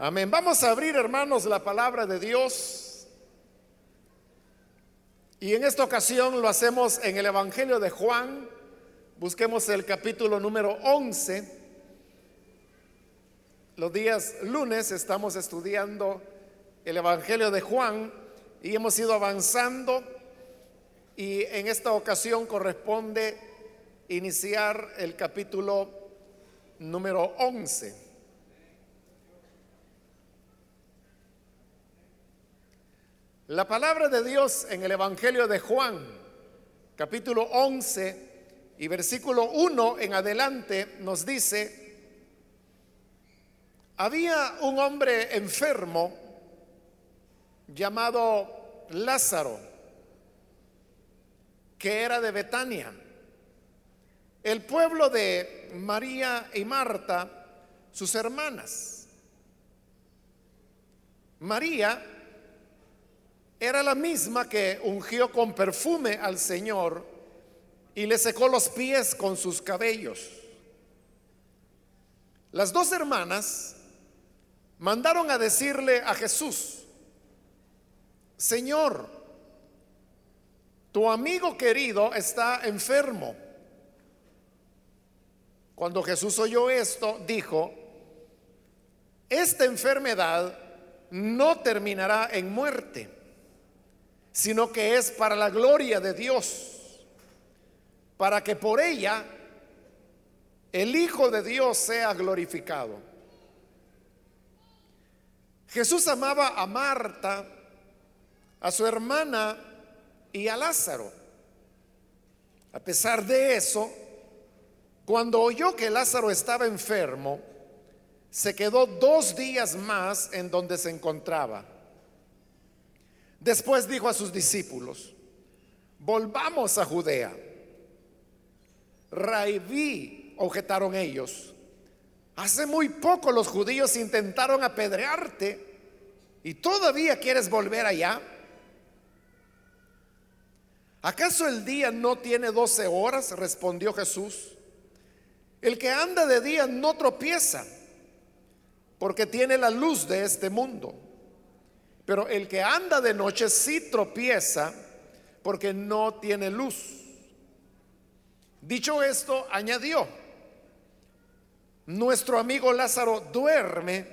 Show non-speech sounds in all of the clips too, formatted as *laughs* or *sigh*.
Amén. Vamos a abrir, hermanos, la palabra de Dios. Y en esta ocasión lo hacemos en el Evangelio de Juan. Busquemos el capítulo número 11. Los días lunes estamos estudiando el Evangelio de Juan y hemos ido avanzando y en esta ocasión corresponde iniciar el capítulo número 11. La palabra de Dios en el Evangelio de Juan, capítulo 11 y versículo 1 en adelante, nos dice, había un hombre enfermo llamado Lázaro, que era de Betania, el pueblo de María y Marta, sus hermanas. María era la misma que ungió con perfume al Señor y le secó los pies con sus cabellos. Las dos hermanas mandaron a decirle a Jesús, Señor, tu amigo querido está enfermo. Cuando Jesús oyó esto, dijo, esta enfermedad no terminará en muerte sino que es para la gloria de Dios, para que por ella el Hijo de Dios sea glorificado. Jesús amaba a Marta, a su hermana y a Lázaro. A pesar de eso, cuando oyó que Lázaro estaba enfermo, se quedó dos días más en donde se encontraba. Después dijo a sus discípulos, volvamos a Judea. Raibí, objetaron ellos. Hace muy poco los judíos intentaron apedrearte y todavía quieres volver allá. ¿Acaso el día no tiene doce horas? respondió Jesús. El que anda de día no tropieza, porque tiene la luz de este mundo. Pero el que anda de noche sí tropieza porque no tiene luz. Dicho esto, añadió, nuestro amigo Lázaro duerme,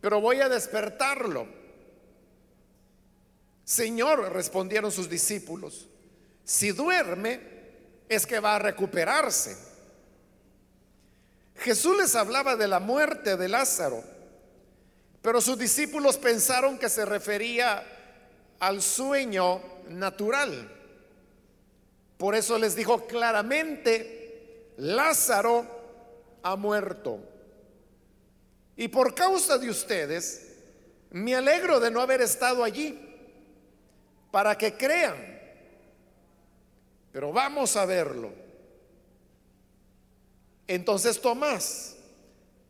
pero voy a despertarlo. Señor, respondieron sus discípulos, si duerme es que va a recuperarse. Jesús les hablaba de la muerte de Lázaro pero sus discípulos pensaron que se refería al sueño natural. Por eso les dijo claramente, Lázaro ha muerto. Y por causa de ustedes, me alegro de no haber estado allí, para que crean. Pero vamos a verlo. Entonces Tomás,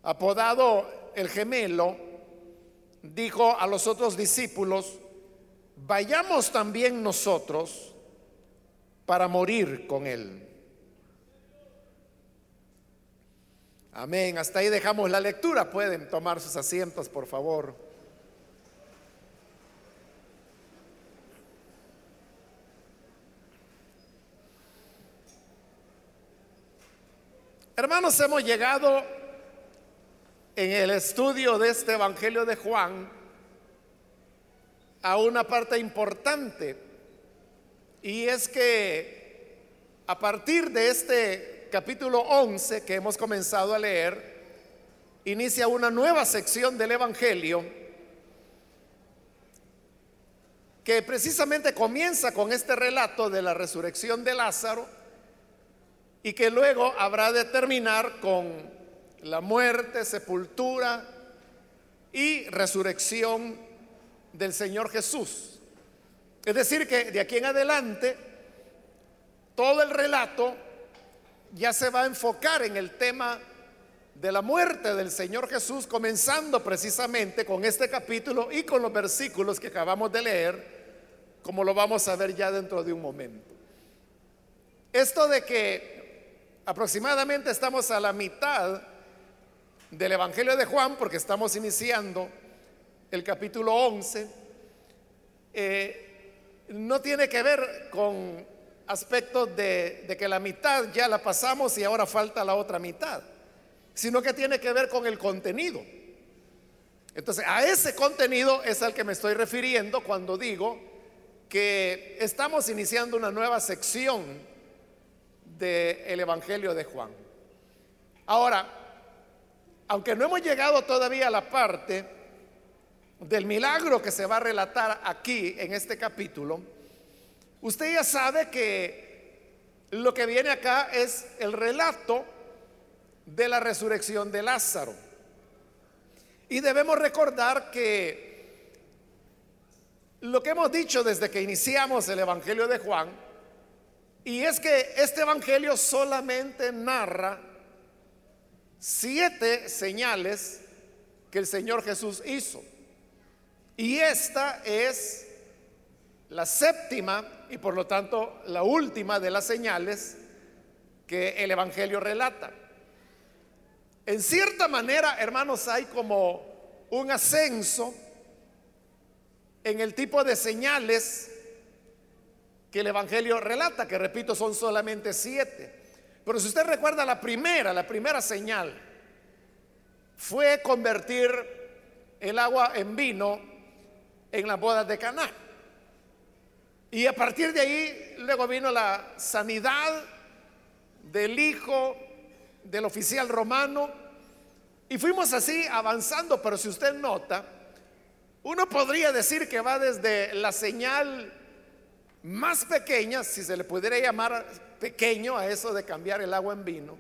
apodado el gemelo, dijo a los otros discípulos, vayamos también nosotros para morir con él. Amén. Hasta ahí dejamos la lectura. Pueden tomar sus asientos, por favor. Hermanos, hemos llegado en el estudio de este Evangelio de Juan a una parte importante y es que a partir de este capítulo 11 que hemos comenzado a leer, inicia una nueva sección del Evangelio que precisamente comienza con este relato de la resurrección de Lázaro y que luego habrá de terminar con la muerte, sepultura y resurrección del Señor Jesús. Es decir, que de aquí en adelante todo el relato ya se va a enfocar en el tema de la muerte del Señor Jesús, comenzando precisamente con este capítulo y con los versículos que acabamos de leer, como lo vamos a ver ya dentro de un momento. Esto de que aproximadamente estamos a la mitad del Evangelio de Juan, porque estamos iniciando el capítulo 11, eh, no tiene que ver con aspectos de, de que la mitad ya la pasamos y ahora falta la otra mitad, sino que tiene que ver con el contenido. Entonces, a ese contenido es al que me estoy refiriendo cuando digo que estamos iniciando una nueva sección del Evangelio de Juan. Ahora, aunque no hemos llegado todavía a la parte del milagro que se va a relatar aquí en este capítulo, usted ya sabe que lo que viene acá es el relato de la resurrección de Lázaro. Y debemos recordar que lo que hemos dicho desde que iniciamos el Evangelio de Juan, y es que este Evangelio solamente narra siete señales que el Señor Jesús hizo. Y esta es la séptima y por lo tanto la última de las señales que el Evangelio relata. En cierta manera, hermanos, hay como un ascenso en el tipo de señales que el Evangelio relata, que repito, son solamente siete. Pero si usted recuerda la primera, la primera señal fue convertir el agua en vino en las bodas de Caná. Y a partir de ahí luego vino la sanidad del hijo del oficial romano. Y fuimos así avanzando, pero si usted nota, uno podría decir que va desde la señal más pequeña, si se le pudiera llamar pequeño a eso de cambiar el agua en vino,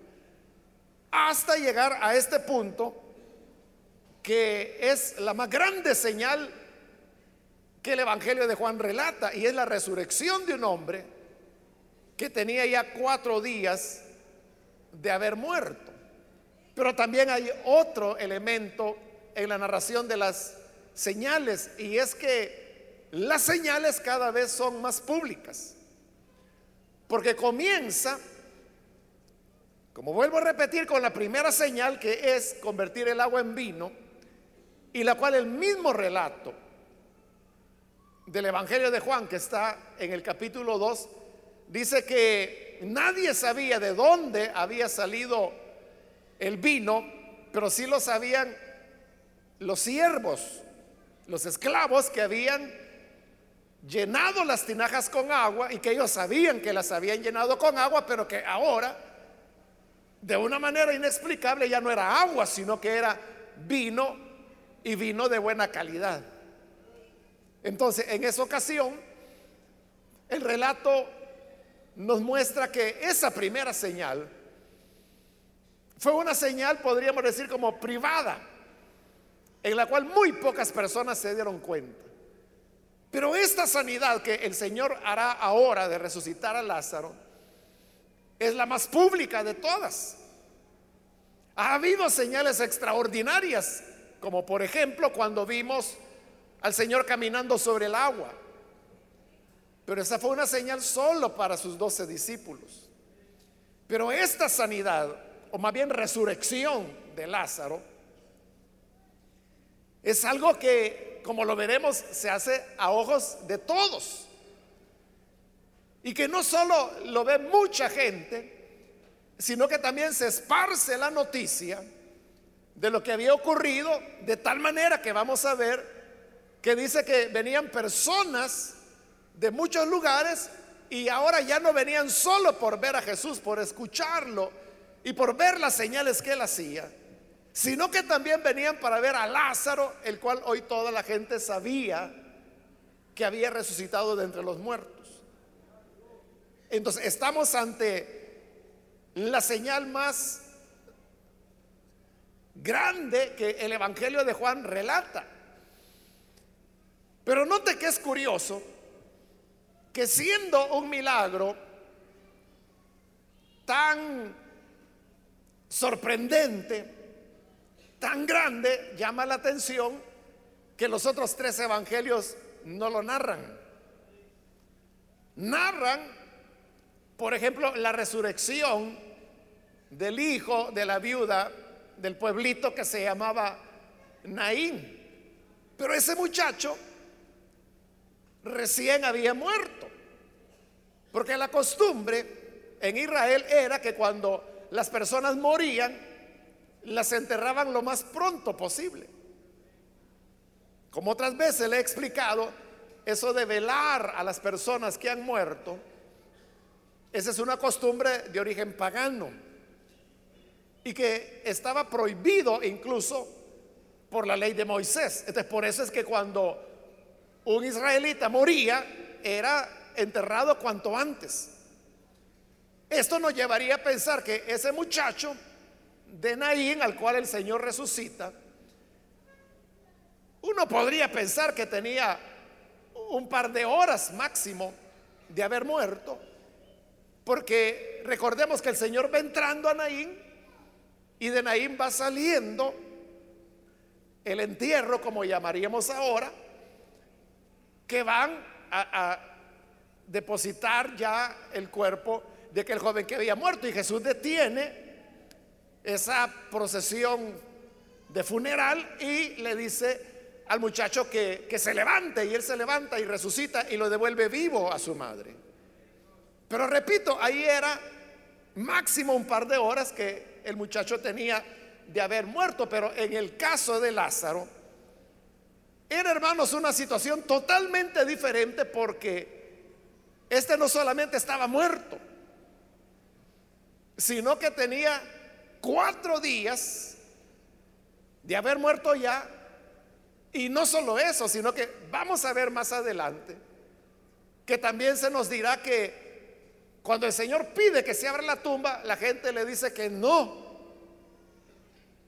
hasta llegar a este punto que es la más grande señal que el Evangelio de Juan relata, y es la resurrección de un hombre que tenía ya cuatro días de haber muerto. Pero también hay otro elemento en la narración de las señales y es que las señales cada vez son más públicas. Porque comienza, como vuelvo a repetir, con la primera señal que es convertir el agua en vino y la cual el mismo relato del Evangelio de Juan que está en el capítulo 2 dice que nadie sabía de dónde había salido el vino, pero sí lo sabían los siervos, los esclavos que habían llenado las tinajas con agua y que ellos sabían que las habían llenado con agua, pero que ahora, de una manera inexplicable, ya no era agua, sino que era vino y vino de buena calidad. Entonces, en esa ocasión, el relato nos muestra que esa primera señal fue una señal, podríamos decir, como privada, en la cual muy pocas personas se dieron cuenta. Pero esta sanidad que el Señor hará ahora de resucitar a Lázaro es la más pública de todas. Ha habido señales extraordinarias, como por ejemplo cuando vimos al Señor caminando sobre el agua. Pero esa fue una señal solo para sus doce discípulos. Pero esta sanidad o más bien resurrección de Lázaro, es algo que, como lo veremos, se hace a ojos de todos. Y que no solo lo ve mucha gente, sino que también se esparce la noticia de lo que había ocurrido, de tal manera que vamos a ver que dice que venían personas de muchos lugares y ahora ya no venían solo por ver a Jesús, por escucharlo, y por ver las señales que él hacía, sino que también venían para ver a Lázaro, el cual hoy toda la gente sabía que había resucitado de entre los muertos. Entonces estamos ante la señal más grande que el Evangelio de Juan relata. Pero note que es curioso que siendo un milagro tan sorprendente, tan grande, llama la atención que los otros tres evangelios no lo narran. Narran, por ejemplo, la resurrección del hijo de la viuda del pueblito que se llamaba Naín. Pero ese muchacho recién había muerto. Porque la costumbre en Israel era que cuando las personas morían, las enterraban lo más pronto posible. Como otras veces le he explicado, eso de velar a las personas que han muerto, esa es una costumbre de origen pagano y que estaba prohibido incluso por la ley de Moisés. Entonces, por eso es que cuando un israelita moría, era enterrado cuanto antes. Esto nos llevaría a pensar que ese muchacho de Naín, al cual el Señor resucita, uno podría pensar que tenía un par de horas máximo de haber muerto, porque recordemos que el Señor va entrando a Naín y de Naín va saliendo el entierro, como llamaríamos ahora, que van a, depositar ya el cuerpo de aquel joven que había muerto. Y Jesús detiene esa procesión de funeral y le dice al muchacho que, que se levante y él se levanta y resucita y lo devuelve vivo a su madre. Pero repito, ahí era máximo un par de horas que el muchacho tenía de haber muerto, pero en el caso de Lázaro, era hermanos una situación totalmente diferente porque este no solamente estaba muerto, sino que tenía cuatro días de haber muerto ya. Y no solo eso, sino que vamos a ver más adelante que también se nos dirá que cuando el Señor pide que se abra la tumba, la gente le dice que no.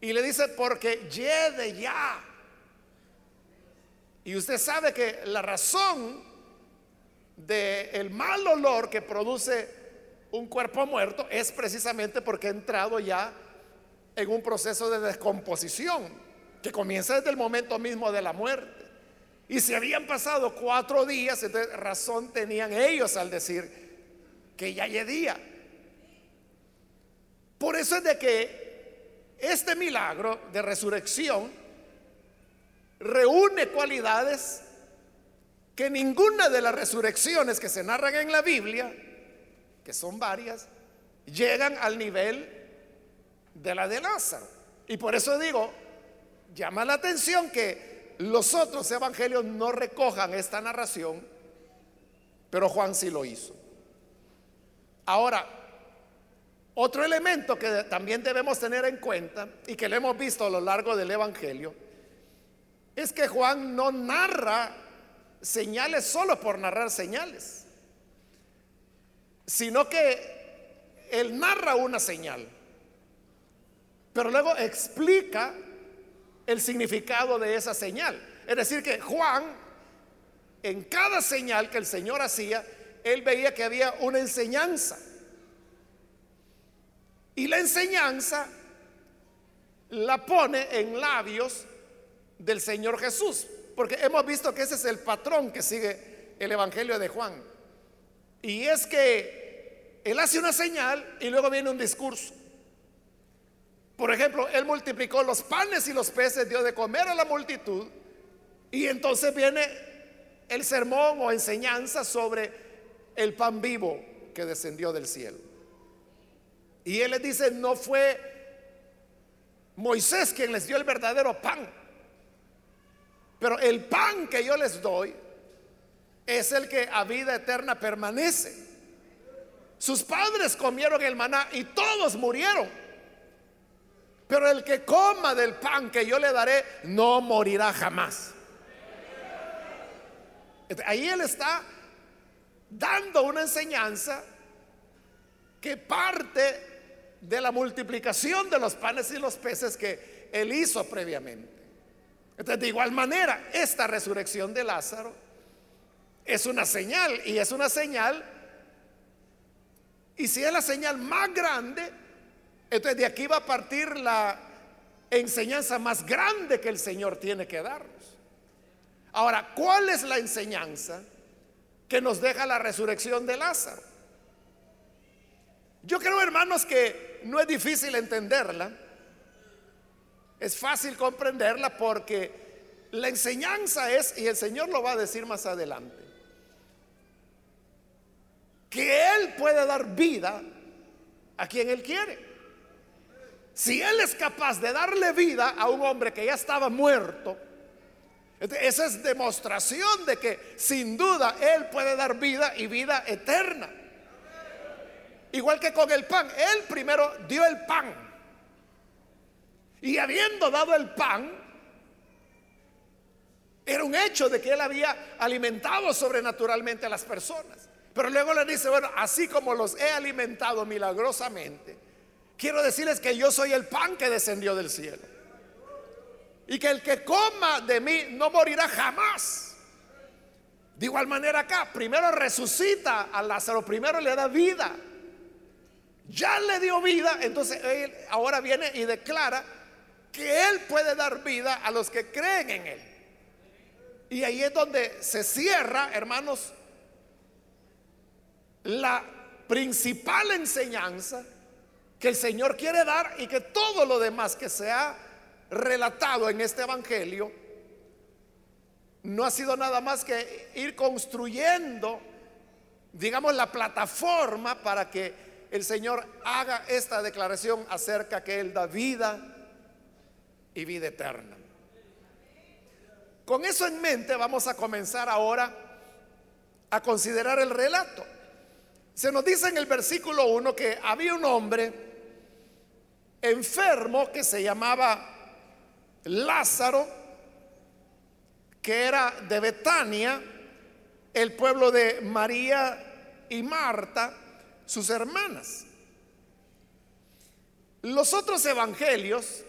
Y le dice, porque lleve ya. Y usted sabe que la razón del mal olor que produce un cuerpo muerto es precisamente porque ha entrado ya en un proceso de descomposición que comienza desde el momento mismo de la muerte. Y si habían pasado cuatro días, entonces razón tenían ellos al decir, que ya día. Por eso es de que este milagro de resurrección reúne cualidades que ninguna de las resurrecciones que se narran en la Biblia, que son varias, llegan al nivel de la de Lázaro. Y por eso digo, llama la atención que los otros evangelios no recojan esta narración, pero Juan sí lo hizo. Ahora, otro elemento que también debemos tener en cuenta y que lo hemos visto a lo largo del Evangelio es que Juan no narra señales solo por narrar señales, sino que él narra una señal, pero luego explica el significado de esa señal. Es decir, que Juan, en cada señal que el Señor hacía, él veía que había una enseñanza. Y la enseñanza la pone en labios del Señor Jesús, porque hemos visto que ese es el patrón que sigue el Evangelio de Juan. Y es que Él hace una señal y luego viene un discurso. Por ejemplo, Él multiplicó los panes y los peces, dio de comer a la multitud, y entonces viene el sermón o enseñanza sobre el pan vivo que descendió del cielo. Y él les dice, no fue Moisés quien les dio el verdadero pan, pero el pan que yo les doy es el que a vida eterna permanece. Sus padres comieron el maná y todos murieron. Pero el que coma del pan que yo le daré no morirá jamás. Ahí él está dando una enseñanza que parte de la multiplicación de los panes y los peces que él hizo previamente. Entonces, de igual manera, esta resurrección de Lázaro es una señal y es una señal, y si es la señal más grande, entonces de aquí va a partir la enseñanza más grande que el Señor tiene que darnos. Ahora, ¿cuál es la enseñanza? que nos deja la resurrección de Lázaro. Yo creo, hermanos, que no es difícil entenderla, Es fácil comprenderla porque la enseñanza es, y el Señor lo va a decir más adelante, que Él puede dar vida a quien Él quiere. Si Él es capaz de darle vida a un hombre que ya estaba muerto, esa es demostración de que sin duda Él puede dar vida y vida eterna. Igual que con el pan. Él primero dio el pan. Y habiendo dado el pan, era un hecho de que Él había alimentado sobrenaturalmente a las personas. Pero luego le dice, bueno, así como los he alimentado milagrosamente, quiero decirles que yo soy el pan que descendió del cielo. Y que el que coma de mí no morirá jamás. De igual manera acá, primero resucita a Lázaro, primero le da vida. Ya le dio vida, entonces él ahora viene y declara que él puede dar vida a los que creen en él. Y ahí es donde se cierra, hermanos, la principal enseñanza que el Señor quiere dar y que todo lo demás que se ha relatado en este Evangelio no ha sido nada más que ir construyendo, digamos, la plataforma para que el Señor haga esta declaración acerca que Él da vida y vida eterna. Con eso en mente vamos a comenzar ahora a considerar el relato. Se nos dice en el versículo 1 que había un hombre enfermo que se llamaba Lázaro, que era de Betania, el pueblo de María y Marta, sus hermanas. Los otros evangelios,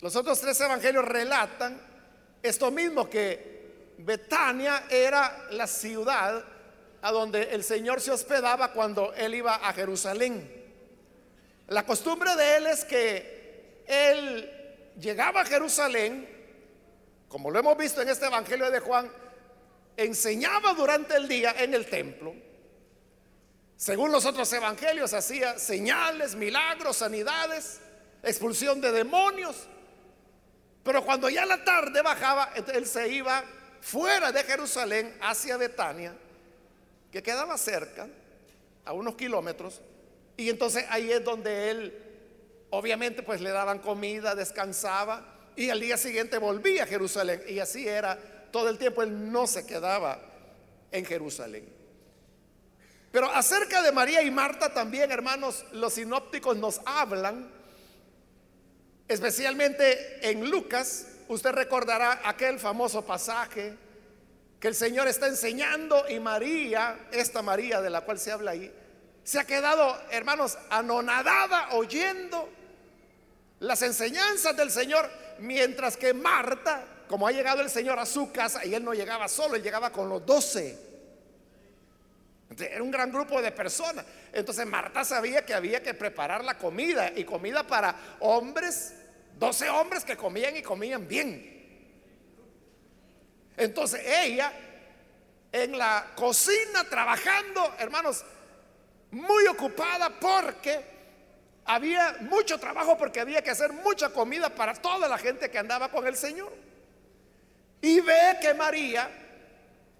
los otros tres evangelios relatan esto mismo que Betania era la ciudad a donde el Señor se hospedaba cuando él iba a Jerusalén. La costumbre de él es que él llegaba a Jerusalén, como lo hemos visto en este Evangelio de Juan, enseñaba durante el día en el templo. Según los otros evangelios, hacía señales, milagros, sanidades, expulsión de demonios. Pero cuando ya la tarde bajaba, él se iba fuera de Jerusalén hacia Betania que quedaba cerca, a unos kilómetros, y entonces ahí es donde él, obviamente, pues le daban comida, descansaba, y al día siguiente volvía a Jerusalén, y así era todo el tiempo, él no se quedaba en Jerusalén. Pero acerca de María y Marta también, hermanos, los sinópticos nos hablan, especialmente en Lucas, usted recordará aquel famoso pasaje, que el Señor está enseñando y María, esta María de la cual se habla ahí, se ha quedado, hermanos, anonadada oyendo las enseñanzas del Señor, mientras que Marta, como ha llegado el Señor a su casa, y él no llegaba solo, él llegaba con los doce. Era un gran grupo de personas. Entonces Marta sabía que había que preparar la comida y comida para hombres, doce hombres que comían y comían bien. Entonces ella en la cocina trabajando, hermanos, muy ocupada porque había mucho trabajo porque había que hacer mucha comida para toda la gente que andaba con el Señor. Y ve que María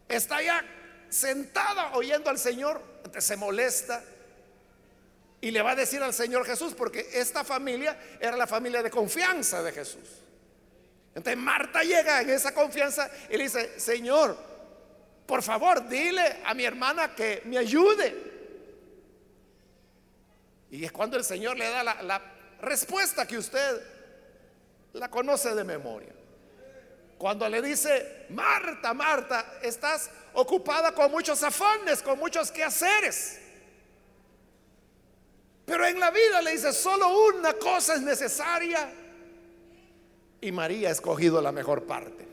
está ya sentada oyendo al Señor, se molesta y le va a decir al Señor Jesús, porque esta familia era la familia de confianza de Jesús. Entonces Marta llega en esa confianza y le dice, Señor, por favor, dile a mi hermana que me ayude. Y es cuando el Señor le da la, respuesta que usted la conoce de memoria. Cuando le dice, Marta, Marta, estás ocupada con muchos afanes, con muchos quehaceres. Pero en la vida le dice, solo una cosa es necesaria y María ha escogido la mejor parte.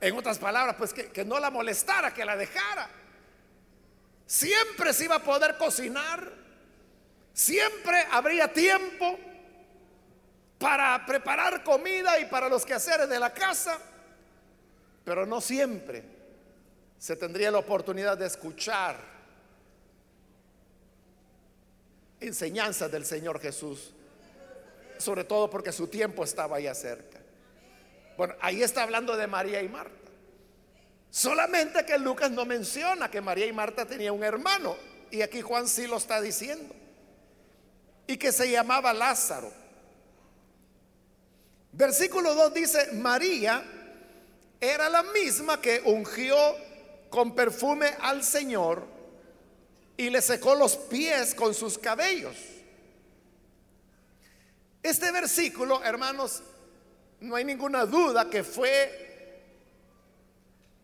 En otras palabras, pues que, no la molestara, que la dejara. Siempre se iba a poder cocinar, siempre habría tiempo para preparar comida y para los quehaceres de la casa, pero no siempre se tendría la oportunidad de escuchar enseñanzas del Señor Jesús sobre todo porque su tiempo estaba ya cerca. Bueno, ahí está hablando de María y Marta. Solamente que Lucas no menciona que María y Marta tenían un hermano. Y aquí Juan sí lo está diciendo. Y que se llamaba Lázaro. Versículo 2 dice, María era la misma que ungió con perfume al Señor y le secó los pies con sus cabellos. Este versículo, hermanos, no hay ninguna duda que fue,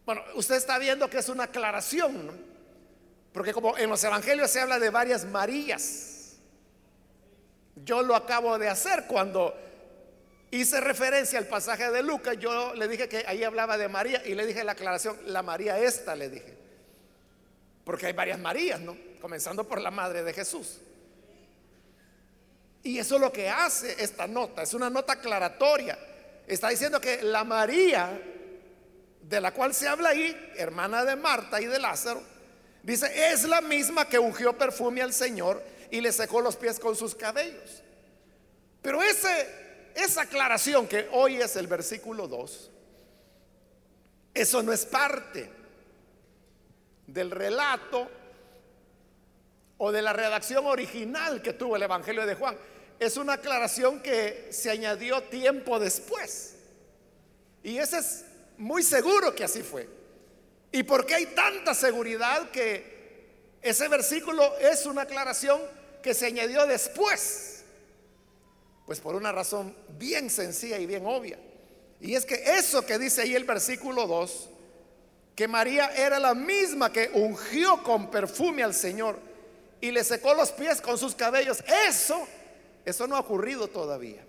bueno, usted está viendo que es una aclaración, porque como en los evangelios se habla de varias Marías, yo lo acabo de hacer cuando hice referencia al pasaje de Lucas, yo le dije que ahí hablaba de María y le dije la aclaración, la María esta, le dije, porque hay varias Marías, ¿no? Comenzando por la madre de Jesús. Y eso es lo que hace esta nota, es una nota aclaratoria. Está diciendo que la María, de la cual se habla ahí, hermana de Marta y de Lázaro, dice, es la misma que ungió perfume al Señor y le secó los pies con sus cabellos. Pero ese, esa aclaración que hoy es el versículo 2, eso no es parte del relato o de la redacción original que tuvo el Evangelio de Juan es una aclaración que se añadió tiempo después. Y ese es muy seguro que así fue. ¿Y por qué hay tanta seguridad que ese versículo es una aclaración que se añadió después? Pues por una razón bien sencilla y bien obvia. Y es que eso que dice ahí el versículo 2, que María era la misma que ungió con perfume al Señor y le secó los pies con sus cabellos, eso eso no ha ocurrido todavía.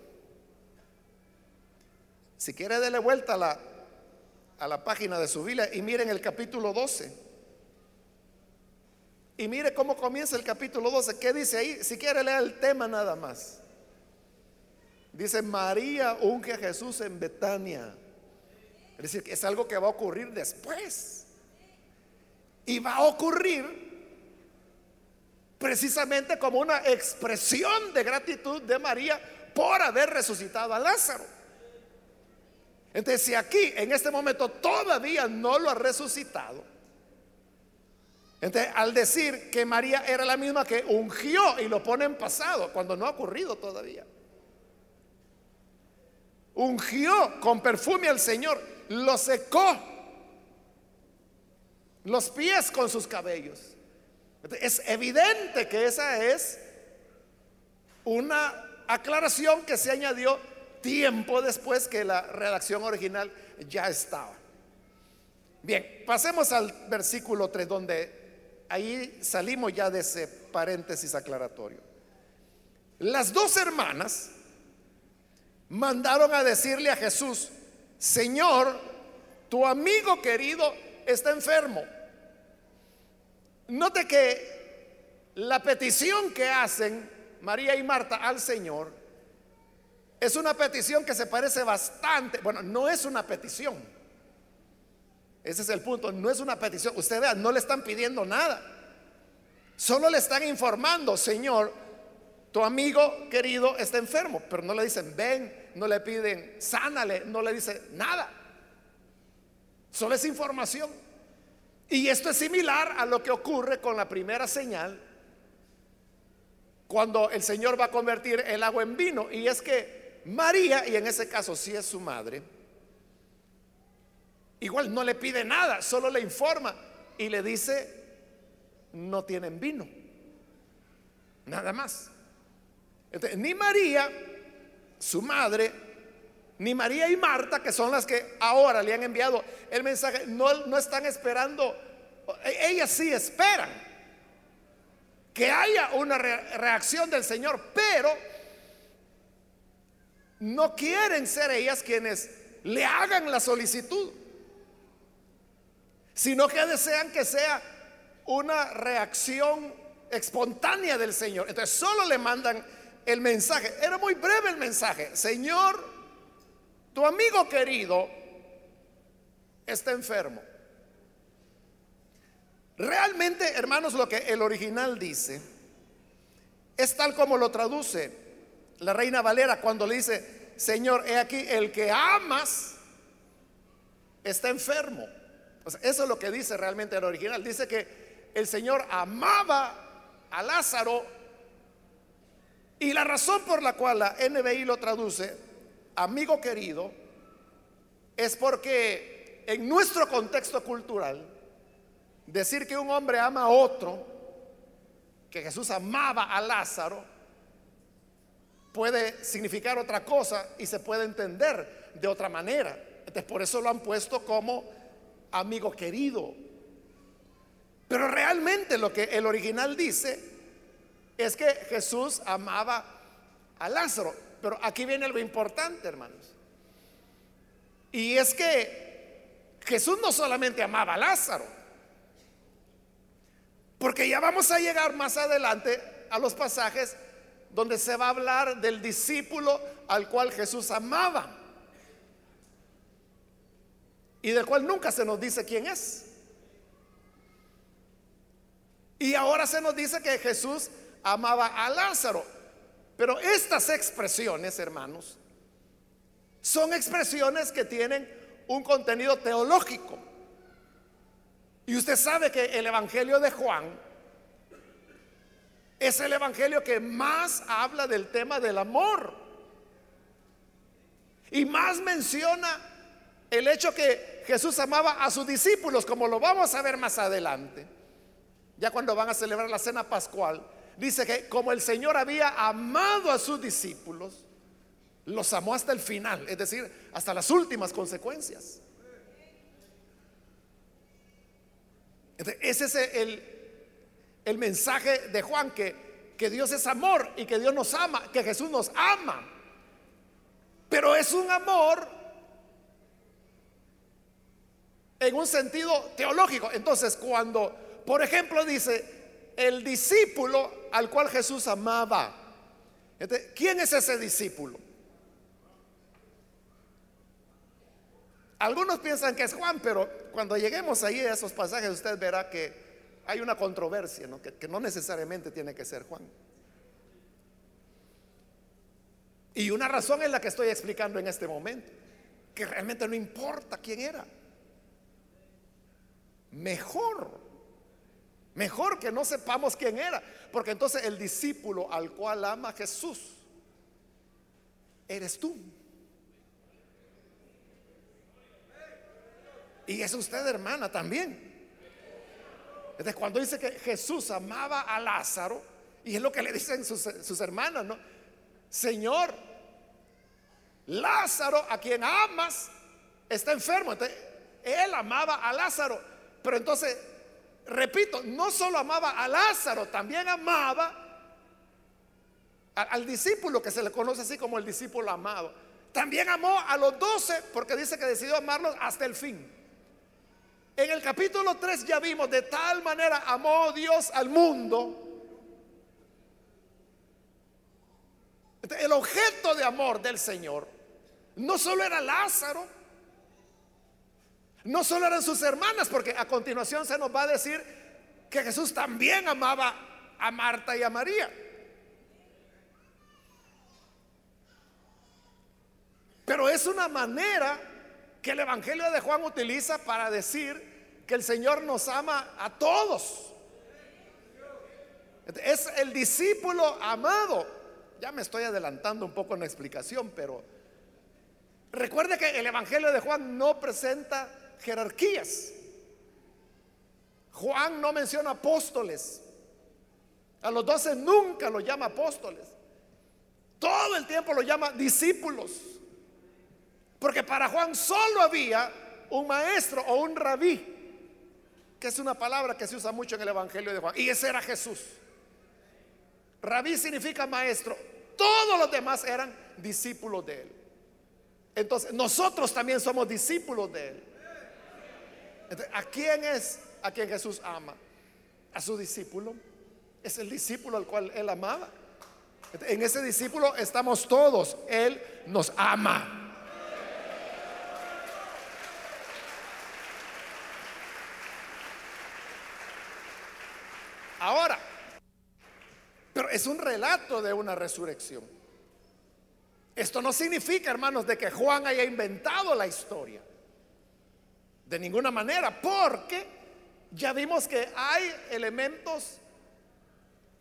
Si quiere darle vuelta a la, a la página de su Biblia y miren el capítulo 12. Y mire cómo comienza el capítulo 12. ¿Qué dice ahí? Si quiere leer el tema nada más. Dice, María unge a Jesús en Betania. Es decir, es algo que va a ocurrir después. Y va a ocurrir precisamente como una expresión de gratitud de María por haber resucitado a Lázaro. Entonces, si aquí en este momento todavía no lo ha resucitado, entonces al decir que María era la misma que ungió y lo pone en pasado, cuando no ha ocurrido todavía, ungió con perfume al Señor, lo secó los pies con sus cabellos. Es evidente que esa es una aclaración que se añadió tiempo después que la redacción original ya estaba. Bien, pasemos al versículo 3, donde ahí salimos ya de ese paréntesis aclaratorio. Las dos hermanas mandaron a decirle a Jesús, Señor, tu amigo querido está enfermo. Note que la petición que hacen María y Marta al Señor es una petición que se parece bastante, bueno, no es una petición. Ese es el punto, no es una petición. Ustedes no le están pidiendo nada. Solo le están informando, Señor, tu amigo querido está enfermo, pero no le dicen, ven, no le piden, sánale, no le dicen nada. Solo es información. Y esto es similar a lo que ocurre con la primera señal cuando el Señor va a convertir el agua en vino. Y es que María, y en ese caso si es su madre, igual no le pide nada, solo le informa y le dice, no tienen vino. Nada más. ni María, su madre, ni María y Marta, que son las que ahora le han enviado el mensaje, no, no están esperando, ellas sí esperan que haya una reacción del Señor, pero no quieren ser ellas quienes le hagan la solicitud, sino que desean que sea una reacción espontánea del Señor. Entonces solo le mandan el mensaje. Era muy breve el mensaje. Señor, tu amigo querido está enfermo. Realmente, hermanos, lo que el original dice es tal como lo traduce La reina Valera cuando le dice, Señor, he aquí, el que amas está enfermo. eso es lo que dice realmente el original. Dice que el Señor amaba a Lázaro y la razón por la cual la NBI lo traduce, amigo querido, es porque en nuestro contexto cultural, decir que un hombre ama a otro, que Jesús amaba a Lázaro, puede significar otra cosa y se puede entender de otra manera. Entonces por eso lo han puesto como amigo querido. Pero realmente lo que el original dice es que Jesús amaba a Lázaro. Pero aquí viene algo importante, hermanos. Y es que Jesús no solamente amaba a Lázaro, porque ya vamos a llegar más adelante a los pasajes donde se va a hablar del discípulo al cual Jesús amaba y del cual nunca se nos dice quién es. Y ahora se nos dice que Jesús amaba a Lázaro. Pero estas expresiones, hermanos, son expresiones que tienen un contenido teológico. Y usted sabe que el Evangelio de Juan es el Evangelio que más habla del tema del amor. Y más menciona el hecho que Jesús amaba a sus discípulos, como lo vamos a ver más adelante. Ya cuando van a celebrar la cena pascual, dice que como el Señor había amado a sus discípulos, los amó hasta el final, es decir, hasta las últimas consecuencias. ese es el, el mensaje de Juan, que, que Dios es amor y que Dios nos ama, que Jesús nos ama. Pero es un amor en un sentido teológico. Entonces, cuando, por ejemplo, dice, el discípulo al cual Jesús amaba. ¿Quién es ese discípulo? Algunos piensan que es Juan, pero cuando lleguemos ahí a esos pasajes usted verá que hay una controversia, Que, que no necesariamente tiene que ser Juan. Y una razón es la que estoy explicando en este momento, que realmente no importa quién era. Mejor Mejor que no sepamos quién era, porque entonces el discípulo al cual ama Jesús, eres tú. Y es usted hermana también. Entonces cuando dice que Jesús amaba a Lázaro, y es lo que le dicen sus, sus hermanas, ¿no? Señor, Lázaro a quien amas está enfermo. Entonces, él amaba a Lázaro, pero entonces repito, no solo amaba a Lázaro, también amaba al, discípulo que se le conoce así como el discípulo amado. También amó a los doce porque dice que decidió amarlos hasta el fin. En el capítulo 3 ya vimos, de tal manera amó Dios al mundo. El objeto de amor del Señor no solo era Lázaro, no solo eran sus hermanas, porque a continuación se nos va a decir que Jesús también amaba a Marta y a María. Pero es una manera que el Evangelio de Juan utiliza para decir que el Señor nos ama a todos. Es el discípulo amado. Ya me estoy adelantando un poco en la explicación, pero recuerde que el Evangelio de Juan no presenta jerarquías. Juan no menciona apóstoles. A los doce nunca lo llama apóstoles. Todo el tiempo lo llama discípulos. Porque para Juan solo había un maestro o un rabí, que es una palabra que se usa mucho en el Evangelio de Juan. Y ese era Jesús. Rabí significa maestro. Todos los demás eran discípulos de él. Entonces, nosotros también somos discípulos de él. ¿A quién es a quien Jesús ama? A su discípulo. Es el discípulo al cual él amaba. En ese discípulo estamos todos. Él nos ama. Ahora, pero es un relato de una resurrección. Esto no significa, hermanos, de que Juan haya inventado la historia. De ninguna manera, porque ya vimos que hay elementos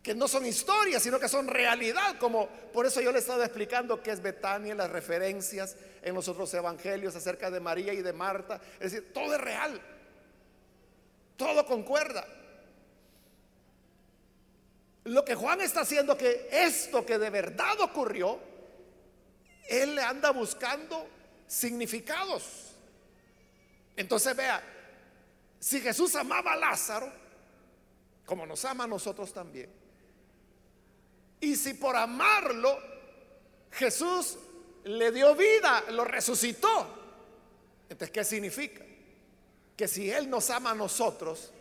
que no son historias, sino que son realidad, como por eso yo le he estado explicando qué es Betania, las referencias en los otros evangelios acerca de María y de Marta. Es decir, todo es real, todo concuerda. Lo que Juan está haciendo que esto que de verdad ocurrió, él anda buscando significados. Entonces vea, si Jesús amaba a Lázaro, como nos ama a nosotros también, y si por amarlo Jesús le dio vida, lo resucitó, entonces ¿qué significa? Que si Él nos ama a nosotros,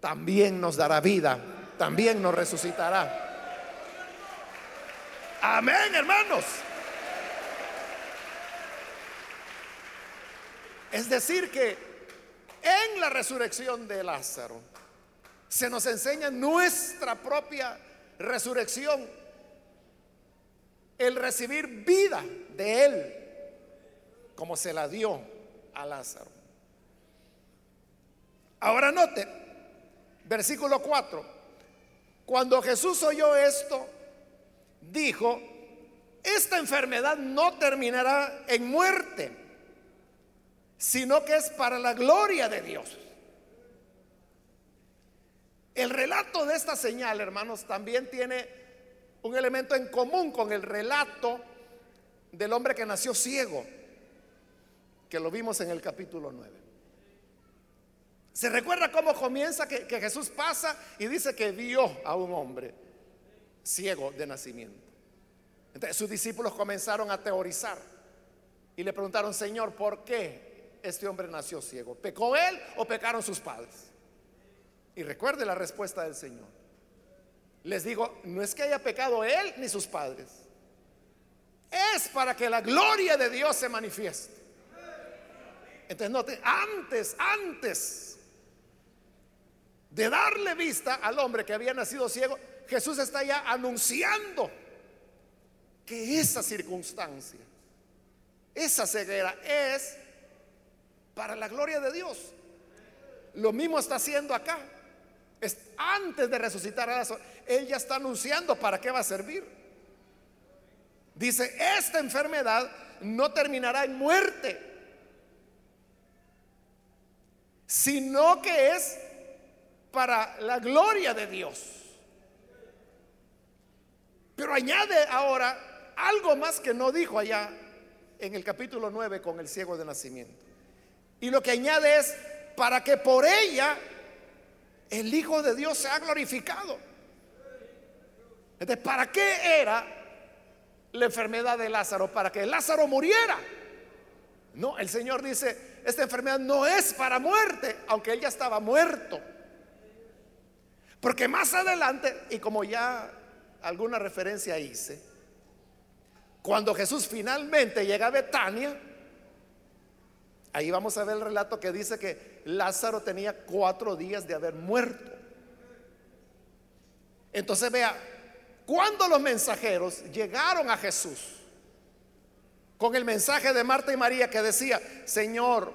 también nos dará vida, también nos resucitará. Amén, hermanos. Es decir, que en la resurrección de Lázaro se nos enseña nuestra propia resurrección, el recibir vida de Él, como se la dio a Lázaro. Ahora note, versículo 4, cuando Jesús oyó esto, dijo, esta enfermedad no terminará en muerte sino que es para la gloria de Dios. El relato de esta señal, hermanos, también tiene un elemento en común con el relato del hombre que nació ciego, que lo vimos en el capítulo 9. ¿Se recuerda cómo comienza que, Jesús pasa y dice que vio a un hombre ciego de nacimiento? Entonces sus discípulos comenzaron a teorizar y le preguntaron, Señor, ¿por qué este hombre nació ciego? ¿Pecó él o pecaron sus padres? Y recuerde la respuesta del Señor. Les digo, no es que haya pecado él ni sus padres. Es para que la gloria de Dios se manifieste. Entonces, note, antes, antes de darle vista al hombre que había nacido ciego, Jesús está ya anunciando que esa circunstancia, esa ceguera es para la gloria de Dios. Lo mismo está haciendo acá. Es, antes de resucitar a Lázaro, él ya está anunciando para qué va a servir. Dice, esta enfermedad no terminará en muerte, sino que es para la gloria de Dios. Pero añade ahora algo más que no dijo allá en el capítulo 9 con el ciego de nacimiento. Y lo que añade es, para que por ella el Hijo de Dios sea glorificado. Entonces, ¿para qué era la enfermedad de Lázaro? Para que Lázaro muriera. No, el Señor dice, esta enfermedad no es para muerte, aunque él ya estaba muerto. Porque más adelante, y como ya alguna referencia hice, cuando Jesús finalmente llega a Betania, Ahí vamos a ver el relato que dice que Lázaro tenía cuatro días de haber muerto. Entonces vea, cuando los mensajeros llegaron a Jesús con el mensaje de Marta y María que decía, Señor,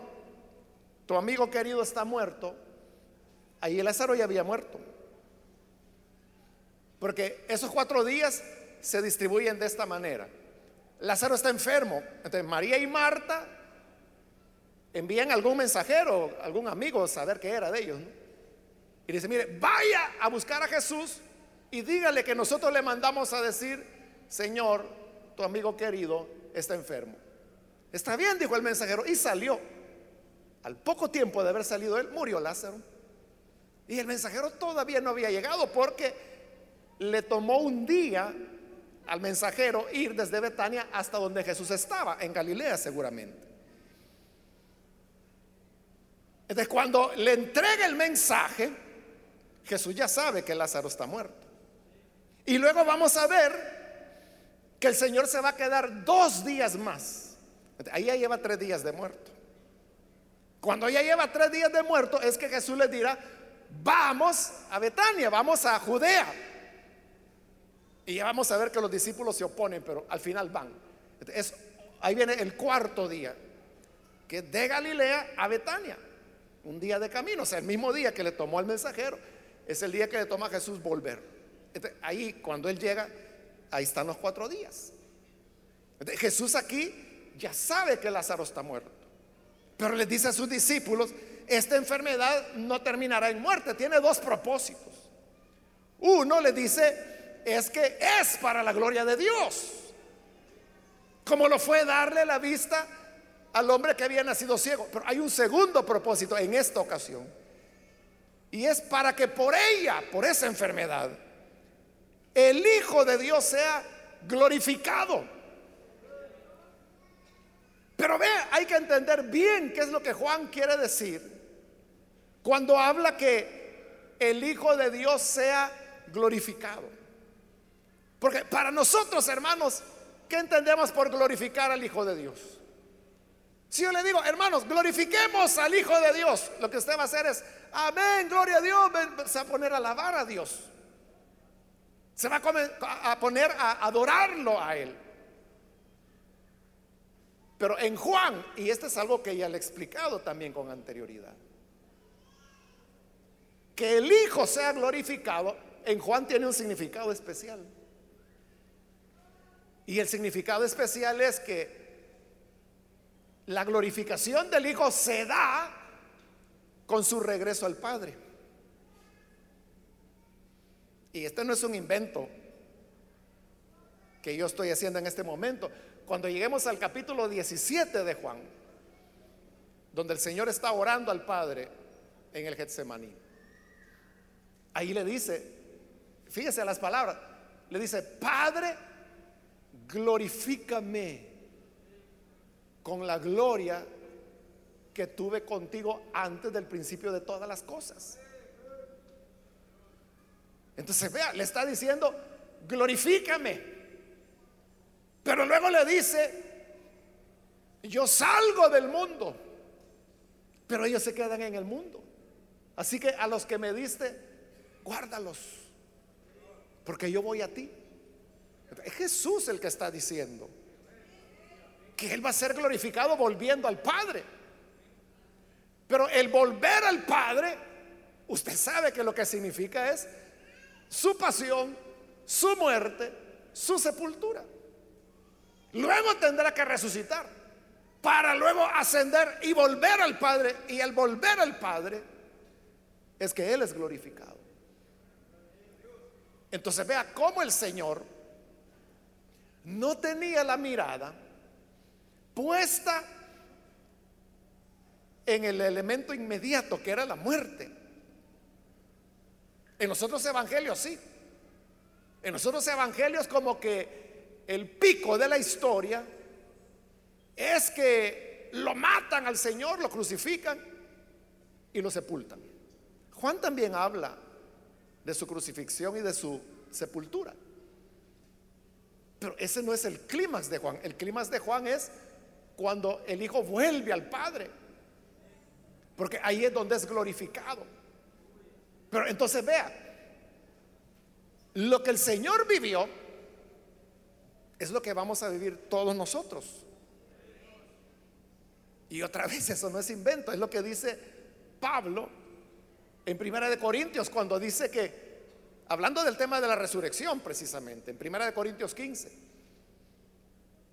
tu amigo querido está muerto, ahí Lázaro ya había muerto. Porque esos cuatro días se distribuyen de esta manera. Lázaro está enfermo. Entonces María y Marta envían algún mensajero, algún amigo, a saber qué era de ellos. Y dice, mire, vaya a buscar a Jesús y dígale que nosotros le mandamos a decir, Señor, tu amigo querido está enfermo. Está bien, dijo el mensajero, y salió. Al poco tiempo de haber salido él, murió Lázaro. Y el mensajero todavía no había llegado porque le tomó un día al mensajero ir desde Betania hasta donde Jesús estaba, en Galilea seguramente. Entonces cuando le entrega el mensaje, Jesús ya sabe que Lázaro está muerto. Y luego vamos a ver que el Señor se va a quedar dos días más. Ahí ya lleva tres días de muerto. Cuando ya lleva tres días de muerto es que Jesús les dirá, vamos a Betania, vamos a Judea. Y ya vamos a ver que los discípulos se oponen, pero al final van. Es, ahí viene el cuarto día, que de Galilea a Betania, un día de camino, o sea, el mismo día que le tomó al mensajero, es el día que le toma a Jesús volver. ahí, cuando él llega, ahí están los cuatro días. Jesús aquí ya sabe que Lázaro está muerto, pero le dice a sus discípulos, esta enfermedad no terminará en muerte, tiene dos propósitos. Uno le dice, es que es para la gloria de Dios, como lo fue darle la vista al hombre que había nacido ciego. Pero hay un segundo propósito en esta ocasión, y es para que por ella, por esa enfermedad, el Hijo de Dios sea glorificado. Pero ve, hay que entender bien qué es lo que Juan quiere decir cuando habla que el Hijo de Dios sea glorificado. Porque para nosotros, hermanos, ¿qué entendemos por glorificar al Hijo de Dios? Si yo le digo, hermanos, glorifiquemos al Hijo de Dios, lo que usted va a hacer es, amén, gloria a Dios, se va a poner a alabar a Dios. Se va a poner a adorarlo a Él. Pero en Juan, y esto es algo que ya le he explicado también con anterioridad, que el Hijo sea glorificado, en Juan tiene un significado especial. Y el significado especial es que la glorificación del Hijo se da con su regreso al Padre. Y este no es un invento que yo estoy haciendo en este momento. Cuando lleguemos al capítulo 17 de Juan, donde el Señor está orando al Padre en el Getsemaní. Ahí le dice, fíjese las palabras, le dice, Padre, glorifícame con la gloria que tuve contigo antes del principio de todas las cosas. Entonces, vea, le está diciendo, glorifícame. Pero luego le dice, yo salgo del mundo, pero ellos se quedan en el mundo. Así que a los que me diste, guárdalos, porque yo voy a ti. Es Jesús el que está diciendo que Él va a ser glorificado volviendo al Padre. Pero el volver al Padre, usted sabe que lo que significa es su pasión, su muerte, su sepultura. Luego tendrá que resucitar para luego ascender y volver al Padre. Y al volver al Padre es que Él es glorificado. Entonces vea cómo el Señor no tenía la mirada puesta en el elemento inmediato que era la muerte. En los otros evangelios sí. En los otros evangelios como que el pico de la historia es que lo matan al Señor, lo crucifican y lo sepultan. Juan también habla de su crucifixión y de su sepultura. Pero ese no es el clímax de Juan. El clímax de Juan es cuando el Hijo vuelve al Padre. Porque ahí es donde es glorificado. Pero entonces vea, lo que el Señor vivió es lo que vamos a vivir todos nosotros. Y otra *laughs* vez eso no es invento, es lo que dice Pablo en Primera de Corintios cuando dice que, hablando del tema de la resurrección precisamente, en Primera de Corintios 15,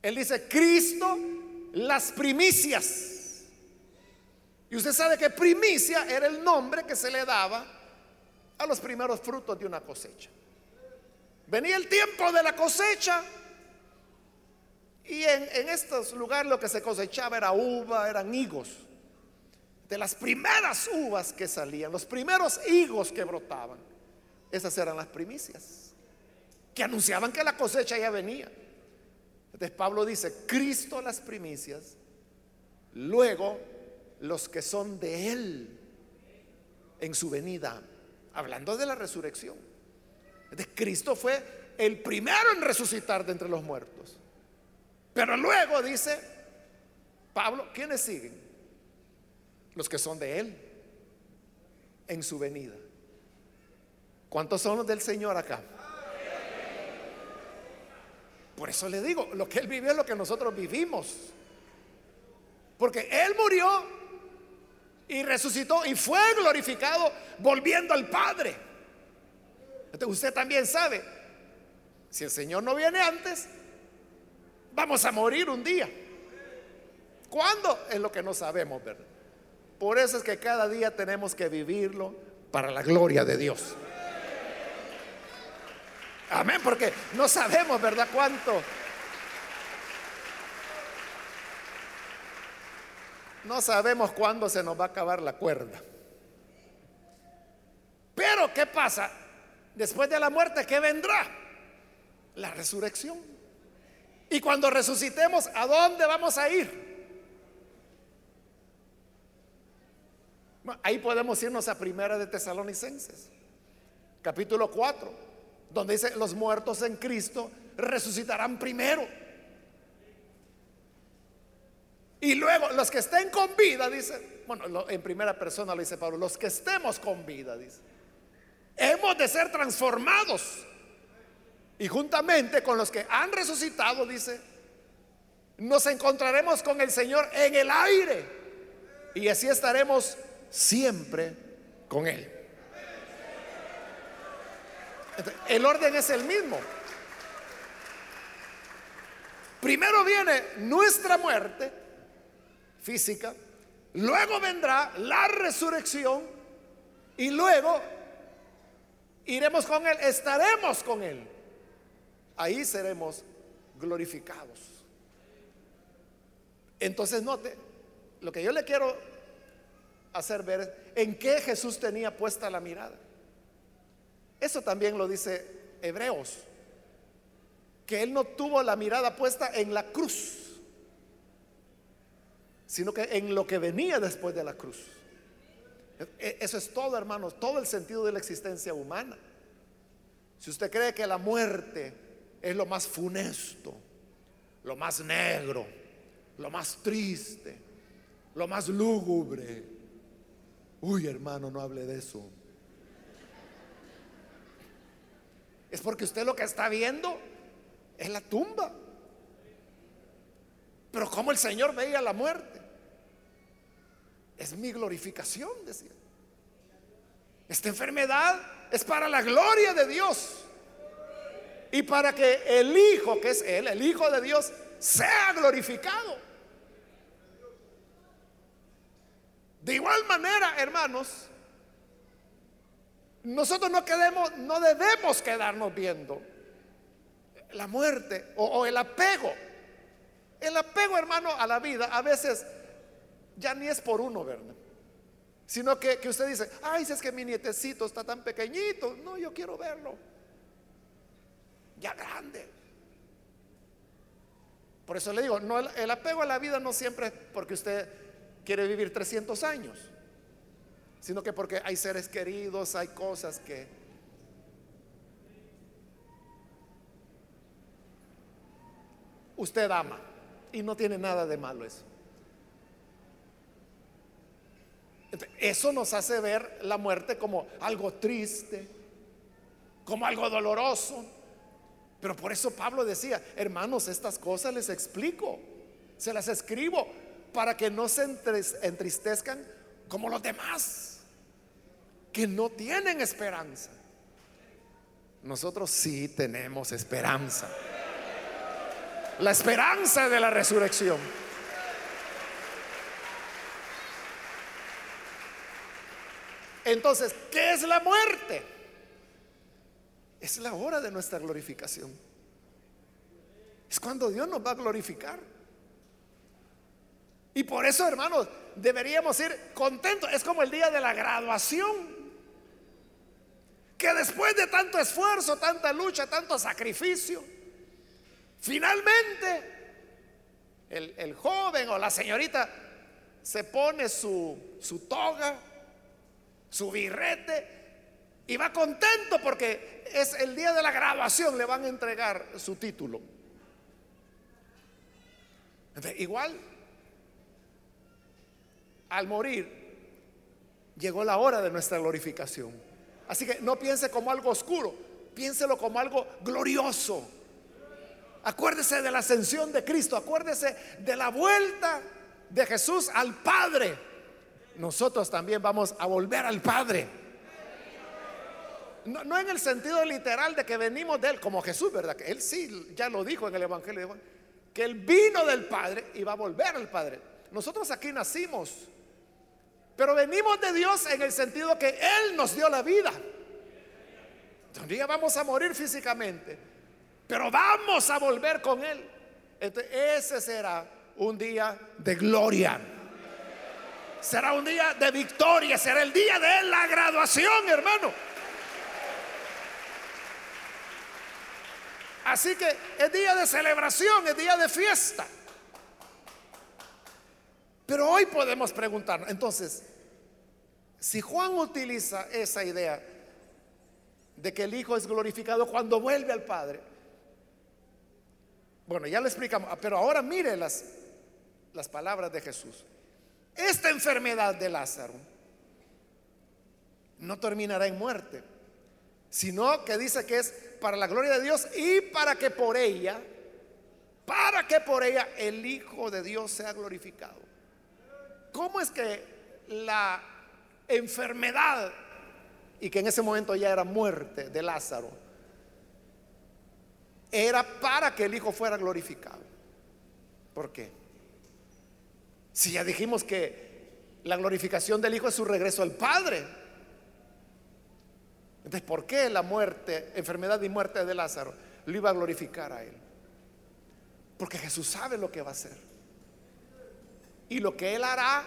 él dice, Cristo las primicias. Y usted sabe que primicia era el nombre que se le daba a los primeros frutos de una cosecha. Venía el tiempo de la cosecha y en, en estos lugares lo que se cosechaba era uva, eran higos de las primeras uvas que salían, los primeros higos que brotaban, esas eran las primicias, que anunciaban que la cosecha ya venía. Entonces Pablo dice, Cristo las primicias, luego los que son de Él en su venida, hablando de la resurrección. Entonces Cristo fue el primero en resucitar de entre los muertos. Pero luego dice Pablo, ¿quiénes siguen? los que son de Él en su venida. ¿Cuántos son los del Señor acá? Por eso le digo, lo que Él vivió es lo que nosotros vivimos. Porque Él murió y resucitó y fue glorificado volviendo al Padre. Entonces usted también sabe, si el Señor no viene antes, vamos a morir un día. ¿Cuándo? Es lo que no sabemos, ¿verdad? Por eso es que cada día tenemos que vivirlo para la gloria de Dios. Amén, porque no sabemos, ¿verdad? ¿Cuánto? No sabemos cuándo se nos va a acabar la cuerda. Pero, ¿qué pasa? Después de la muerte, ¿qué vendrá? La resurrección. Y cuando resucitemos, ¿a dónde vamos a ir? Ahí podemos irnos a Primera de Tesalonicenses, capítulo 4 donde dice, los muertos en Cristo resucitarán primero. Y luego los que estén con vida, dice, bueno, en primera persona lo dice Pablo, los que estemos con vida, dice, hemos de ser transformados. Y juntamente con los que han resucitado, dice, nos encontraremos con el Señor en el aire. Y así estaremos siempre con Él. El orden es el mismo. Primero viene nuestra muerte física, luego vendrá la resurrección y luego iremos con Él, estaremos con Él. Ahí seremos glorificados. Entonces note, lo que yo le quiero hacer ver en qué Jesús tenía puesta la mirada. Eso también lo dice Hebreos, que él no tuvo la mirada puesta en la cruz, sino que en lo que venía después de la cruz. E, eso es todo, hermanos, todo el sentido de la existencia humana. Si usted cree que la muerte es lo más funesto, lo más negro, lo más triste, lo más lúgubre, uy hermano, no hable de eso. Es porque usted lo que está viendo es la tumba. Pero como el Señor veía la muerte. Es mi glorificación, decía. Esta enfermedad es para la gloria de Dios. Y para que el Hijo, que es Él, el Hijo de Dios, sea glorificado. De igual manera, hermanos, nosotros no, quedemos, no debemos quedarnos viendo la muerte o, el apego. El apego, hermano, a la vida a veces ya ni es por uno, ¿verdad? Sino que, que usted dice, ay, si es que mi nietecito está tan pequeñito, no, yo quiero verlo. Ya grande. Por eso le digo, no, el apego a la vida no siempre es porque usted quiere vivir 300 años sino que porque hay seres queridos, hay cosas que... Usted ama y no tiene nada de malo eso. Eso nos hace ver la muerte como algo triste, como algo doloroso. Pero por eso Pablo decía, hermanos, estas cosas les explico, se las escribo para que no se entristezcan como los demás que no tienen esperanza. Nosotros sí tenemos esperanza. La esperanza de la resurrección. Entonces, ¿qué es la muerte? Es la hora de nuestra glorificación. Es cuando Dios nos va a glorificar. Y por eso, hermanos, deberíamos ir contentos. Es como el día de la graduación que después de tanto esfuerzo, tanta lucha, tanto sacrificio, finalmente el, joven o la señorita se pone su, su toga, su birrete y va contento porque es el día de la graduación, le van a entregar su título. igual, al morir, llegó la hora de nuestra glorificación. Así que no piense como algo oscuro, piénselo como algo glorioso, Acuérdese de la ascensión de Cristo, acuérdese de la vuelta de Jesús al Padre. Nosotros también vamos a volver al Padre. No, en el sentido literal de que venimos de Él, como Jesús, ¿verdad? Que Él sí, ya lo dijo en el Evangelio que Él vino del Padre y va a volver al Padre. Nosotros aquí nacimos, pero venimos de Dios en el sentido que Él nos dio la vida. Un día vamos a morir físicamente, pero vamos a volver con Él. Entonces, ese será un día de gloria. Será un día de victoria, será el día de la graduación, hermano. Así que es día de celebración, es día de fiesta. Pero hoy podemos preguntarnos, entonces, si Juan utiliza esa idea de que el Hijo es glorificado cuando vuelve al Padre, bueno, ya lo explicamos, pero ahora mire las, las palabras de Jesús. Esta enfermedad de Lázaro no terminará en muerte, sino que dice que es para la gloria de Dios y para que por ella, para que por ella el Hijo de Dios sea glorificado. ¿Cómo es que la enfermedad, y que en ese momento ya era muerte de Lázaro, era para que el Hijo fuera glorificado? ¿Por qué? Si ya dijimos que la glorificación del Hijo es su regreso al Padre. Entonces, ¿por qué la muerte, enfermedad y muerte de Lázaro lo iba a glorificar a él? Porque Jesús sabe lo que va a hacer. Y lo que él hará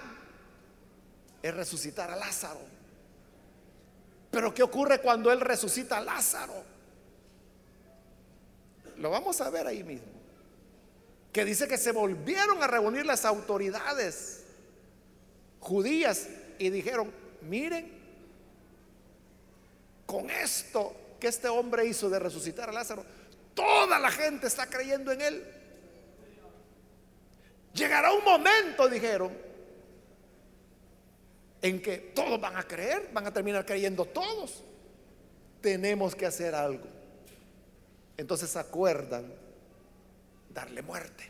es resucitar a Lázaro. Pero ¿qué ocurre cuando él resucita a Lázaro? Lo vamos a ver ahí mismo. Que dice que se volvieron a reunir las autoridades judías y dijeron, miren, con esto que este hombre hizo de resucitar a Lázaro, toda la gente está creyendo en él. Llegará un momento, dijeron, en que todos van a creer, van a terminar creyendo todos. Tenemos que hacer algo. Entonces acuerdan darle muerte.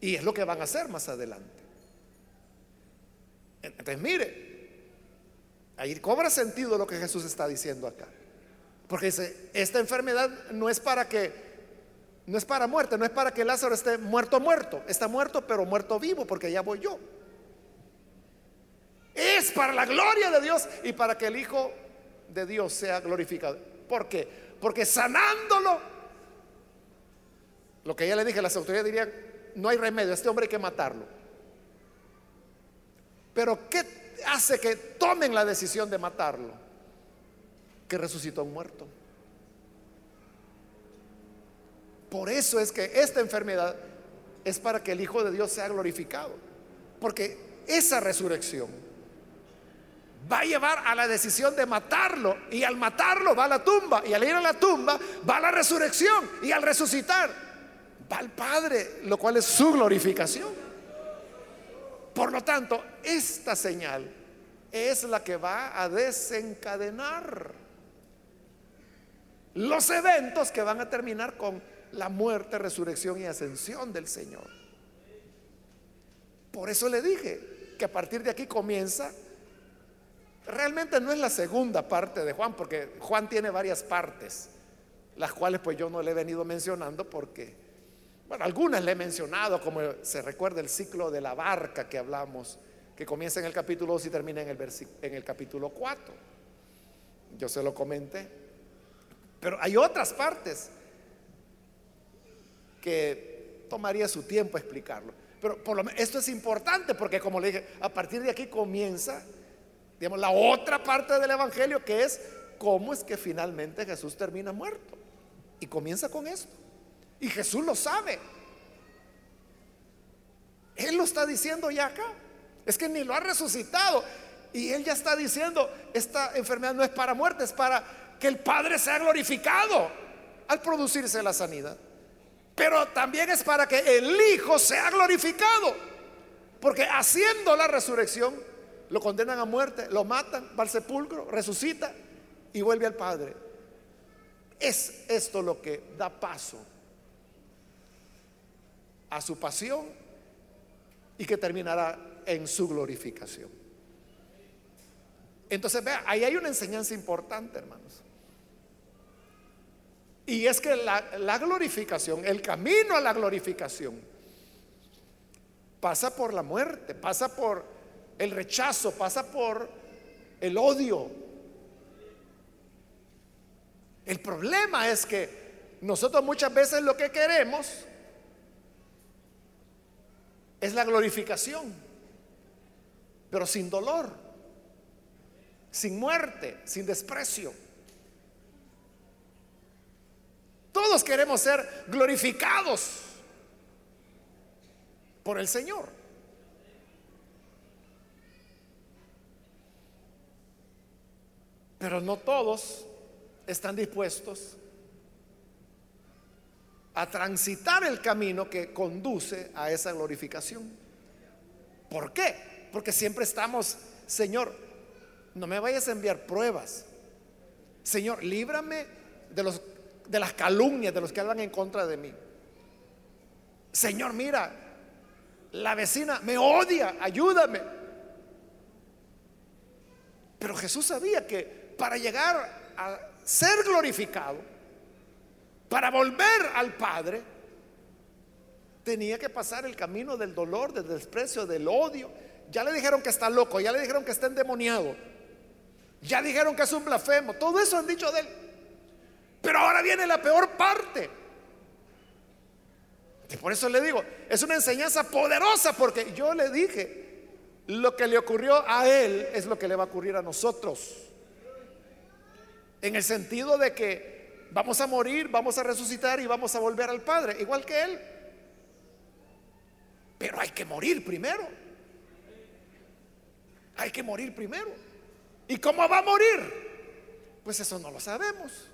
Y es lo que van a hacer más adelante. Entonces, mire, Ahí cobra sentido lo que Jesús está diciendo acá. Porque dice, esta enfermedad no es para que, no es para muerte, no es para que Lázaro esté muerto, muerto. Está muerto, pero muerto vivo, porque ya voy yo. Es para la gloria de Dios y para que el Hijo de Dios sea glorificado. ¿Por qué? Porque sanándolo, lo que ya le dije, las autoridades dirían, no hay remedio, este hombre hay que matarlo. Pero ¿qué hace que tomen la decisión de matarlo? Que resucitó un muerto. Por eso es que esta enfermedad es para que el Hijo de Dios sea glorificado. Porque esa resurrección va a llevar a la decisión de matarlo. Y al matarlo va a la tumba. Y al ir a la tumba va a la resurrección. Y al resucitar va al Padre, lo cual es su glorificación. Por lo tanto, esta señal es la que va a desencadenar los eventos que van a terminar con la muerte, resurrección y ascensión del Señor. Por eso le dije que a partir de aquí comienza, realmente no es la segunda parte de Juan, porque Juan tiene varias partes, las cuales pues yo no le he venido mencionando porque bueno, algunas le he mencionado, como se recuerda el ciclo de la barca que hablamos, que comienza en el capítulo 2 y termina en el, en el capítulo 4. Yo se lo comenté. Pero hay otras partes que tomaría su tiempo explicarlo. Pero por lo esto es importante porque como le dije, a partir de aquí comienza, digamos, la otra parte del Evangelio que es cómo es que finalmente Jesús termina muerto. Y comienza con esto. Y Jesús lo sabe. Él lo está diciendo ya acá. Es que ni lo ha resucitado. Y Él ya está diciendo, esta enfermedad no es para muerte, es para que el Padre sea glorificado al producirse la sanidad. Pero también es para que el Hijo sea glorificado. Porque haciendo la resurrección, lo condenan a muerte, lo matan, va al sepulcro, resucita y vuelve al Padre. Es esto lo que da paso a su pasión y que terminará en su glorificación. Entonces, vea, ahí hay una enseñanza importante, hermanos. Y es que la, glorificación, el camino a la glorificación, pasa por la muerte, pasa por el rechazo, pasa por el odio. El problema es que nosotros muchas veces lo que queremos es la glorificación, pero sin dolor, sin muerte, sin desprecio. Todos queremos ser glorificados por el Señor. Pero no todos están dispuestos a transitar el camino que conduce a esa glorificación. ¿Por qué? Porque siempre estamos, Señor, no me vayas a enviar pruebas. Señor, líbrame de, los, de las calumnias de los que hablan en contra de mí. Señor, mira, la vecina me odia, ayúdame. Pero Jesús sabía que para llegar a ser glorificado, para volver al Padre, tenía que pasar el camino del dolor, del desprecio, del odio. Ya le dijeron que está loco, ya le dijeron que está endemoniado, ya dijeron que es un blasfemo, todo eso han dicho de él. Pero ahora viene la peor parte. Y por eso le digo, es una enseñanza poderosa porque yo le dije, lo que le ocurrió a él es lo que le va a ocurrir a nosotros. En el sentido de que Vamos a morir, vamos a resucitar y vamos a volver al Padre, igual que Él. Pero hay que morir primero. Hay que morir primero. ¿Y cómo va a morir? Pues eso no lo sabemos.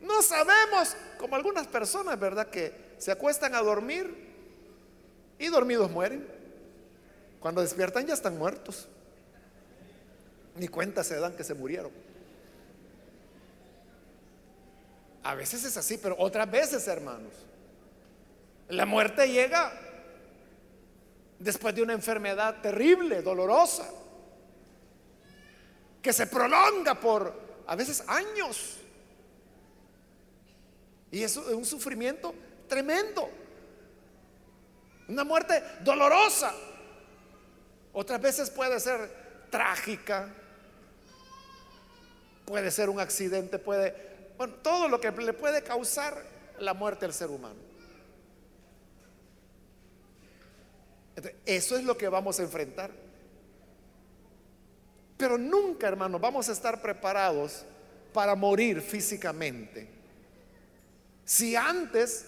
No sabemos, como algunas personas, ¿verdad? Que se acuestan a dormir y dormidos mueren. Cuando despiertan ya están muertos. Ni cuenta se dan que se murieron. A veces es así, pero otras veces, hermanos, la muerte llega después de una enfermedad terrible, dolorosa, que se prolonga por a veces años. Y eso es un sufrimiento tremendo. Una muerte dolorosa. Otras veces puede ser trágica. Puede ser un accidente, puede bueno, todo lo que le puede causar la muerte al ser humano. eso es lo que vamos a enfrentar. Pero nunca, hermano, vamos a estar preparados para morir físicamente. Si antes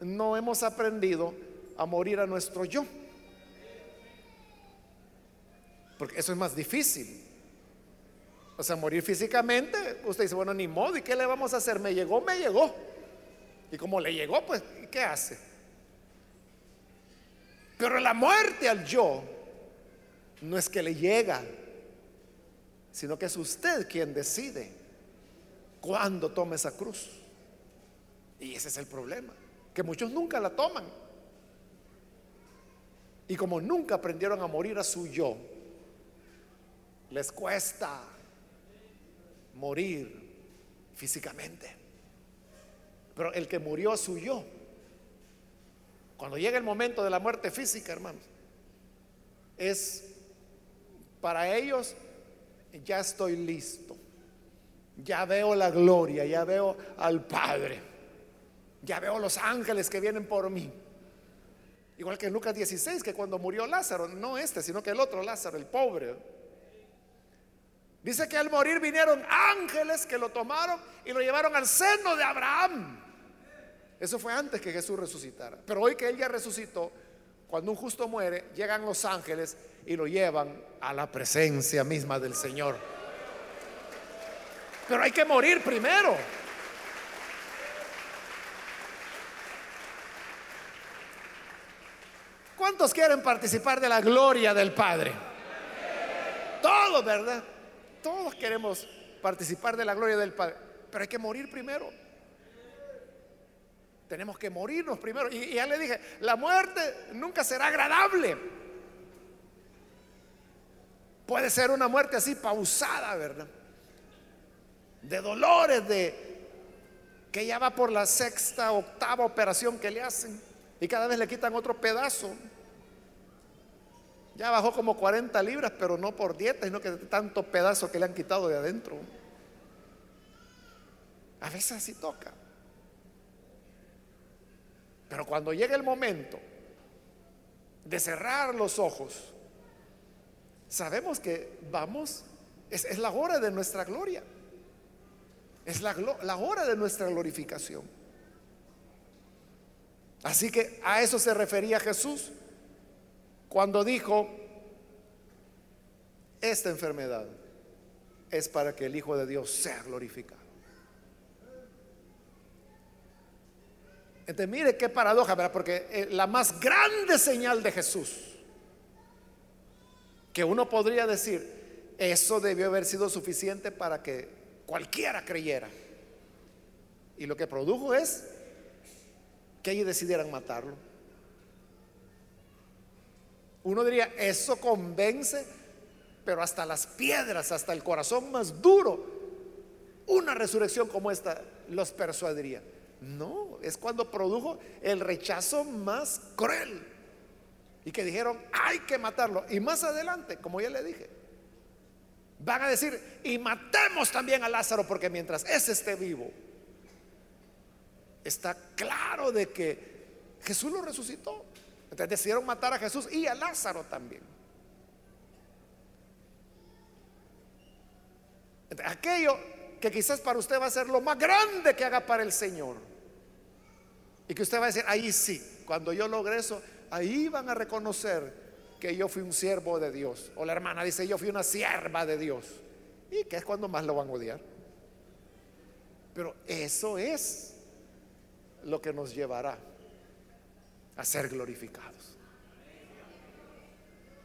no hemos aprendido a morir a nuestro yo. Porque eso es más difícil. O sea, morir físicamente, usted dice, bueno, ni modo, ¿y qué le vamos a hacer? Me llegó, me llegó. Y como le llegó, pues, ¿qué hace? Pero la muerte al yo no es que le llega, sino que es usted quien decide cuándo toma esa cruz. Y ese es el problema, que muchos nunca la toman. Y como nunca aprendieron a morir a su yo, les cuesta morir físicamente. Pero el que murió a su yo, cuando llega el momento de la muerte física, hermanos, es para ellos, ya estoy listo, ya veo la gloria, ya veo al Padre, ya veo los ángeles que vienen por mí. Igual que en Lucas 16, que cuando murió Lázaro, no este, sino que el otro Lázaro, el pobre, Dice que al morir vinieron ángeles que lo tomaron y lo llevaron al seno de Abraham. Eso fue antes que Jesús resucitara. Pero hoy que Él ya resucitó, cuando un justo muere, llegan los ángeles y lo llevan a la presencia misma del Señor. Pero hay que morir primero. ¿Cuántos quieren participar de la gloria del Padre? Todos, ¿verdad? Todos queremos participar de la gloria del Padre. pero hay que morir primero. Tenemos que morirnos primero. Y, ya le dije, la muerte nunca será agradable. Puede ser una muerte así pausada, ¿verdad? De dolores, de que ya va por la sexta, octava operación que le hacen y cada vez le quitan otro pedazo. Ya bajó como 40 libras, pero no por dieta, sino que de tanto pedazo que le han quitado de adentro. A veces así toca. Pero cuando llega el momento de cerrar los ojos, sabemos que vamos, es, la hora de nuestra gloria. Es la, la hora de nuestra glorificación. Así que a eso se refería Jesús cuando dijo, esta enfermedad es para que el Hijo de Dios sea glorificado. Entonces, mire qué paradoja, ¿verdad? Porque eh, la más grande señal de Jesús, que uno podría decir, eso debió haber sido suficiente para que cualquiera creyera. Y lo que produjo es que ellos decidieran matarlo. Uno diría, eso convence, pero hasta las piedras, hasta el corazón más duro, una resurrección como esta los persuadiría. No, es cuando produjo el rechazo más cruel. Y que dijeron, hay que matarlo. Y más adelante, como ya le dije, van a decir, y matemos también a Lázaro, porque mientras ese esté vivo, está claro de que Jesús lo resucitó. Entonces decidieron matar a Jesús y a Lázaro también. aquello que quizás para usted va a ser lo más grande que haga para el Señor. Y que usted va a decir, ahí sí, cuando yo logre eso, ahí van a reconocer que yo fui un siervo de Dios. O la hermana dice, yo fui una sierva de Dios. Y que es cuando más lo van a odiar. Pero eso es lo que nos llevará a ser glorificados.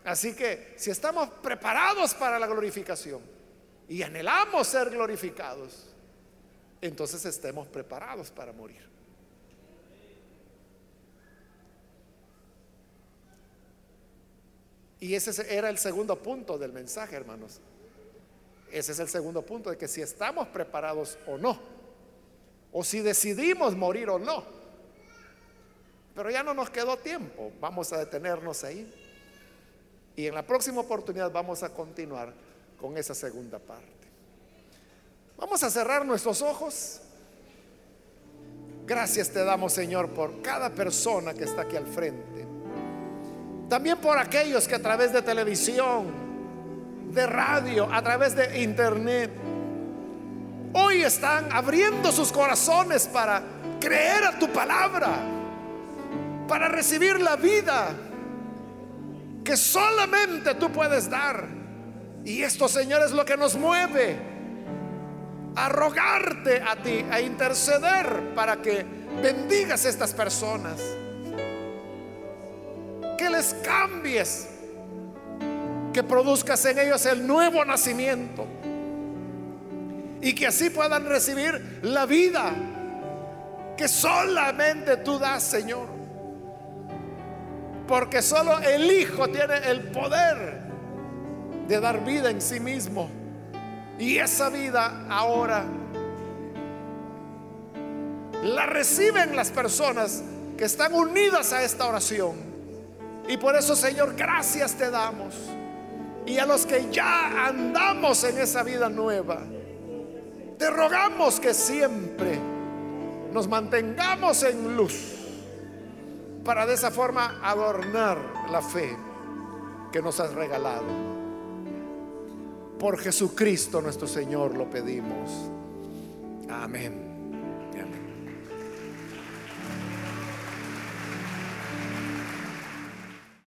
Así que si estamos preparados para la glorificación y anhelamos ser glorificados, entonces estemos preparados para morir. Y ese era el segundo punto del mensaje, hermanos. Ese es el segundo punto de que si estamos preparados o no, o si decidimos morir o no. Pero ya no nos quedó tiempo, vamos a detenernos ahí. Y en la próxima oportunidad vamos a continuar con esa segunda parte. Vamos a cerrar nuestros ojos. Gracias te damos, Señor, por cada persona que está aquí al frente. También por aquellos que a través de televisión, de radio, a través de internet, hoy están abriendo sus corazones para creer a tu palabra para recibir la vida que solamente tú puedes dar. Y esto, Señor, es lo que nos mueve a rogarte a ti, a interceder para que bendigas a estas personas. Que les cambies, que produzcas en ellos el nuevo nacimiento y que así puedan recibir la vida que solamente tú das, Señor. Porque solo el Hijo tiene el poder de dar vida en sí mismo. Y esa vida ahora la reciben las personas que están unidas a esta oración. Y por eso, Señor, gracias te damos. Y a los que ya andamos en esa vida nueva, te rogamos que siempre nos mantengamos en luz para de esa forma adornar la fe que nos has regalado. Por Jesucristo nuestro Señor lo pedimos. Amén.